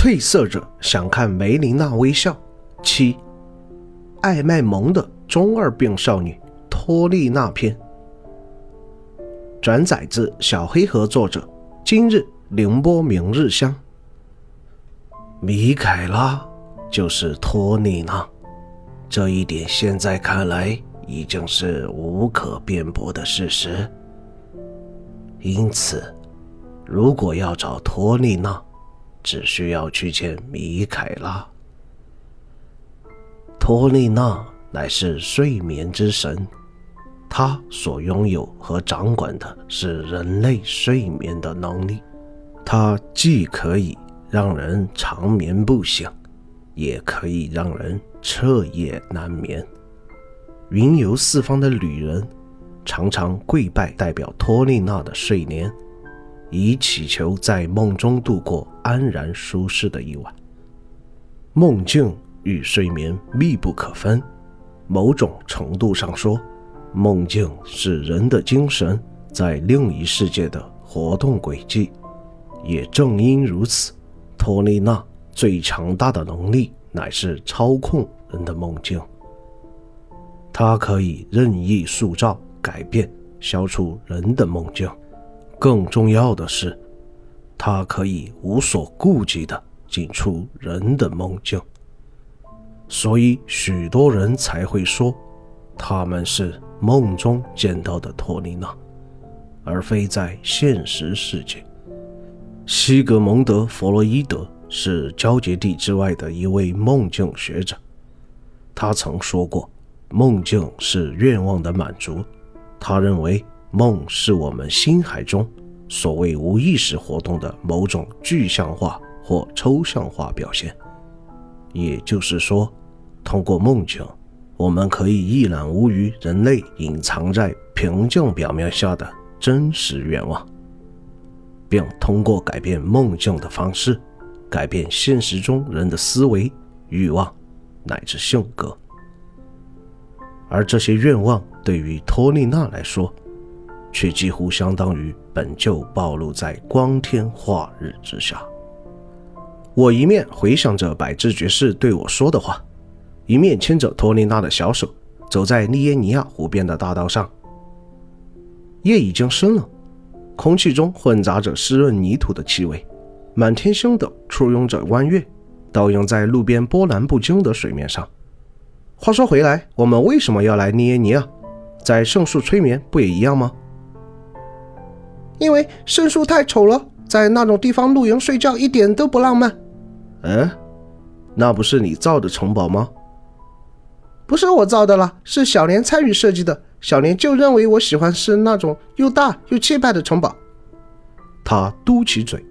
褪色者想看梅琳娜微笑。七，爱卖萌的中二病少女托丽娜篇。转载自小黑盒作者。今日凌波明日香。米凯拉就是托丽娜，这一点现在看来已经是无可辩驳的事实。因此，如果要找托丽娜，只需要去见米凯拉。托丽娜乃是睡眠之神，她所拥有和掌管的是人类睡眠的能力。她既可以让人长眠不醒，也可以让人彻夜难眠。云游四方的旅人常常跪拜代表托丽娜的睡莲。以祈求在梦中度过安然舒适的一晚。梦境与睡眠密不可分，某种程度上说，梦境是人的精神在另一世界的活动轨迹。也正因如此，托丽娜最强大的能力乃是操控人的梦境。她可以任意塑造、改变、消除人的梦境。更重要的是，他可以无所顾忌地进出人的梦境，所以许多人才会说，他们是梦中见到的托尼娜，而非在现实世界。西格蒙德·弗洛伊德是交界地之外的一位梦境学者，他曾说过，梦境是愿望的满足。他认为。梦是我们心海中所谓无意识活动的某种具象化或抽象化表现，也就是说，通过梦境，我们可以一览无余人类隐藏在平静表面下的真实愿望，并通过改变梦境的方式，改变现实中人的思维、欲望乃至性格。而这些愿望对于托丽娜来说，却几乎相当于本就暴露在光天化日之下。我一面回想着百智爵士对我说的话，一面牵着托丽娜的小手，走在利耶尼亚湖边的大道上。夜已经深了，空气中混杂着湿润泥土的气味，满天星斗簇拥着弯月，倒映在路边波澜不惊的水面上。话说回来，我们为什么要来利耶尼亚？在圣树催眠不也一样吗？因为圣树太丑了，在那种地方露营睡觉一点都不浪漫。嗯，那不是你造的城堡吗？不是我造的啦，是小莲参与设计的。小莲就认为我喜欢是那种又大又气派的城堡。他嘟起嘴。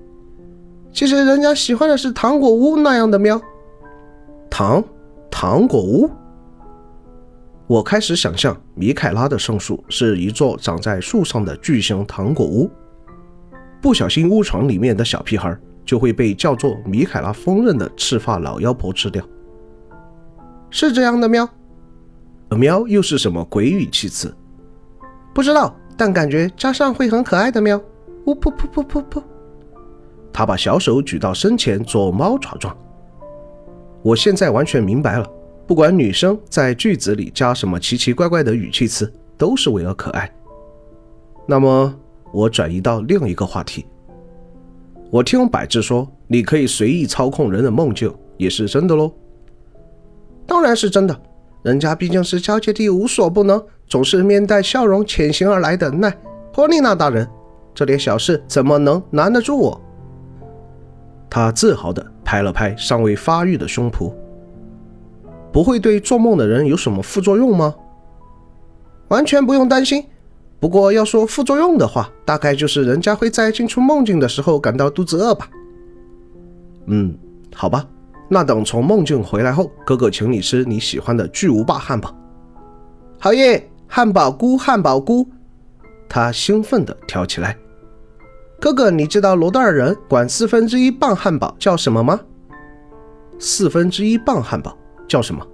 其实人家喜欢的是糖果屋那样的喵。糖，糖果屋。我开始想象米凯拉的圣树是一座长在树上的巨型糖果屋，不小心误闯里面的小屁孩就会被叫做米凯拉锋刃的赤发老妖婆吃掉。是这样的喵？喵又是什么鬼语气词？不知道，但感觉加上会很可爱的喵。呜噗噗噗噗噗！他把小手举到身前做猫爪状。我现在完全明白了。不管女生在句子里加什么奇奇怪怪的语气词，都是为了可爱。那么，我转移到另一个话题。我听百智说，你可以随意操控人的梦境，也是真的喽？当然是真的，人家毕竟是交界地无所不能、总是面带笑容潜行而来的奈托丽娜大人，这点小事怎么能难得住我？他自豪地拍了拍尚未发育的胸脯。不会对做梦的人有什么副作用吗？完全不用担心。不过要说副作用的话，大概就是人家会在进出梦境的时候感到肚子饿吧。嗯，好吧，那等从梦境回来后，哥哥请你吃你喜欢的巨无霸汉堡。好耶，汉堡菇，汉堡菇！他兴奋地跳起来。哥哥，你知道罗德尔人管四分之一磅汉堡叫什么吗？四分之一磅汉堡。叫什么？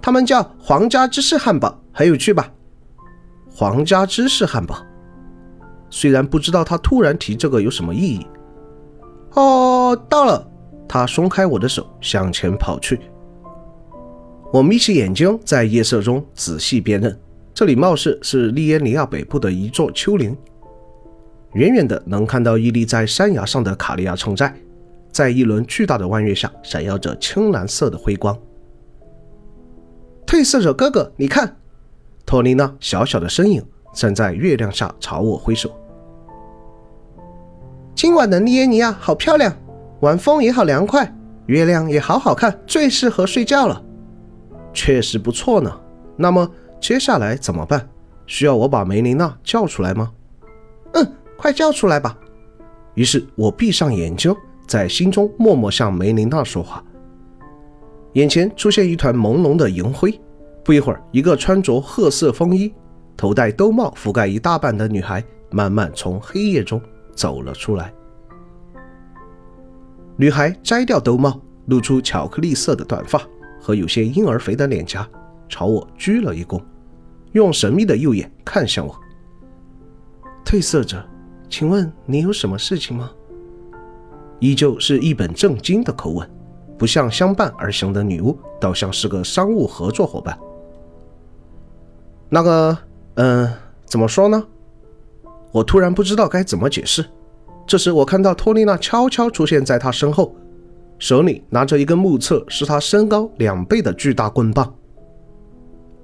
他们叫皇家芝士汉堡，很有趣吧？皇家芝士汉堡，虽然不知道他突然提这个有什么意义。哦，到了，他松开我的手，向前跑去。我眯起眼睛，在夜色中仔细辨认，这里貌似是利耶尼亚北部的一座丘陵。远远的能看到屹立在山崖上的卡利亚城寨，在一轮巨大的弯月下，闪耀着青蓝色的辉光。褪色者哥哥，你看，托尼娜小小的身影站在月亮下朝我挥手。今晚的利耶尼亚好漂亮，晚风也好凉快，月亮也好好看，最适合睡觉了。确实不错呢。那么接下来怎么办？需要我把梅琳娜叫出来吗？嗯，快叫出来吧。于是我闭上眼睛，在心中默默向梅琳娜说话。眼前出现一团朦胧的银灰，不一会儿，一个穿着褐色风衣、头戴兜帽、覆盖一大半的女孩慢慢从黑夜中。走了出来。女孩摘掉兜帽，露出巧克力色的短发和有些婴儿肥的脸颊，朝我鞠了一躬，用神秘的右眼看向我。褪色者，请问你有什么事情吗？依旧是一本正经的口吻，不像相伴而行的女巫，倒像是个商务合作伙伴。那个，嗯，怎么说呢？我突然不知道该怎么解释。这时，我看到托丽娜悄悄出现在他身后，手里拿着一根目测是他身高两倍的巨大棍棒。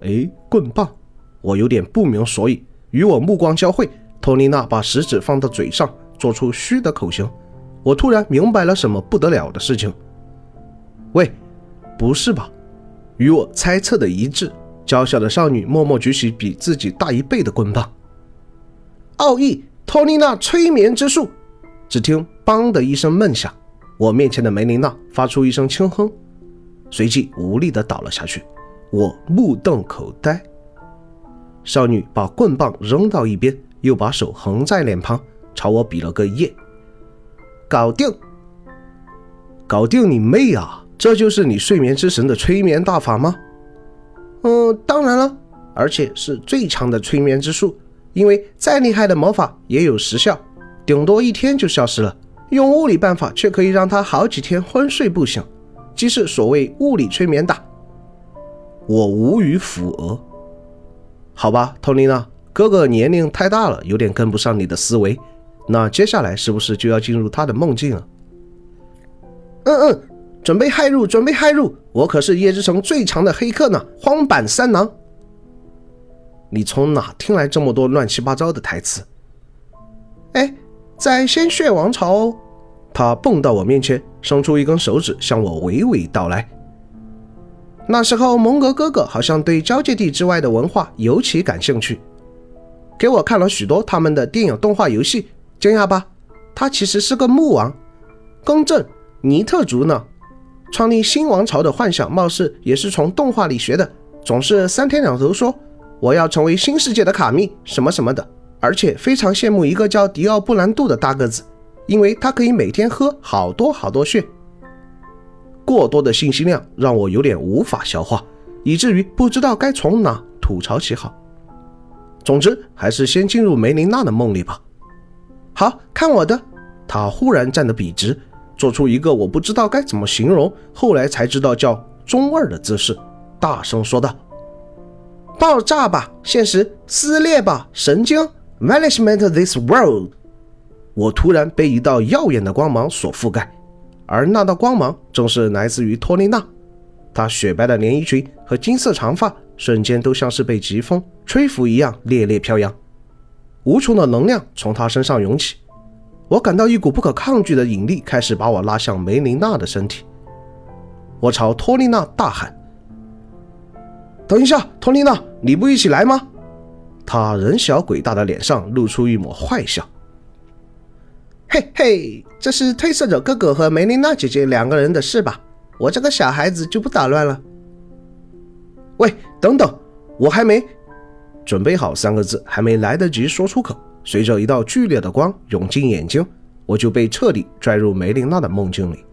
哎，棍棒！我有点不明所以。与我目光交汇，托丽娜把食指放到嘴上，做出嘘的口型。我突然明白了什么不得了的事情。喂，不是吧？与我猜测的一致。娇小的少女默默举起比自己大一倍的棍棒。奥义托尼娜催眠之术，只听“梆”的一声闷响，我面前的梅琳娜发出一声轻哼，随即无力地倒了下去。我目瞪口呆。少女把棍棒扔到一边，又把手横在脸庞，朝我比了个耶。搞定！搞定你妹啊！这就是你睡眠之神的催眠大法吗？嗯，当然了，而且是最强的催眠之术。因为再厉害的魔法也有时效，顶多一天就消失了。用物理办法却可以让他好几天昏睡不醒，即是所谓物理催眠打。我无语抚额。好吧，托尼娜，哥哥年龄太大了，有点跟不上你的思维。那接下来是不是就要进入他的梦境了？嗯嗯，准备骇入，准备骇入！我可是夜之城最强的黑客呢，荒坂三郎。你从哪听来这么多乱七八糟的台词？哎，在鲜血王朝哦，他蹦到我面前，伸出一根手指向我娓娓道来。那时候蒙格哥哥好像对交界地之外的文化尤其感兴趣，给我看了许多他们的电影、动画、游戏。惊讶吧？他其实是个木王。公正，尼特族呢？创立新王朝的幻想，貌似也是从动画里学的，总是三天两头说。我要成为新世界的卡密什么什么的，而且非常羡慕一个叫迪奥布兰度的大个子，因为他可以每天喝好多好多血。过多的信息量让我有点无法消化，以至于不知道该从哪吐槽起好。总之，还是先进入梅琳娜的梦里吧。好看我的！他忽然站得笔直，做出一个我不知道该怎么形容，后来才知道叫中二的姿势，大声说道。爆炸吧，现实撕裂吧，神经！Vanishment this world！我突然被一道耀眼的光芒所覆盖，而那道光芒正是来自于托丽娜。她雪白的连衣裙和金色长发瞬间都像是被疾风吹拂一样猎猎飘扬，无穷的能量从他身上涌起。我感到一股不可抗拒的引力开始把我拉向梅琳娜的身体。我朝托丽娜大喊。等一下，托丽娜，你不一起来吗？他人小鬼大的脸上露出一抹坏笑。嘿嘿，这是褪色者哥哥和梅琳娜姐姐两个人的事吧？我这个小孩子就不打乱了。喂，等等，我还没准备好三个字，还没来得及说出口，随着一道剧烈的光涌进眼睛，我就被彻底拽入梅琳娜的梦境里。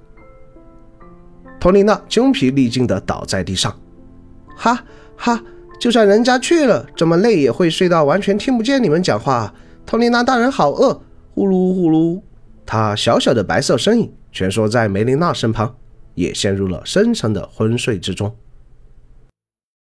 托丽娜精疲力尽地倒在地上，哈。哈，就算人家去了，这么累也会睡到完全听不见你们讲话。托丽娜大人好饿，呼噜呼噜。她小小的白色身影蜷缩在梅琳娜身旁，也陷入了深深的昏睡之中。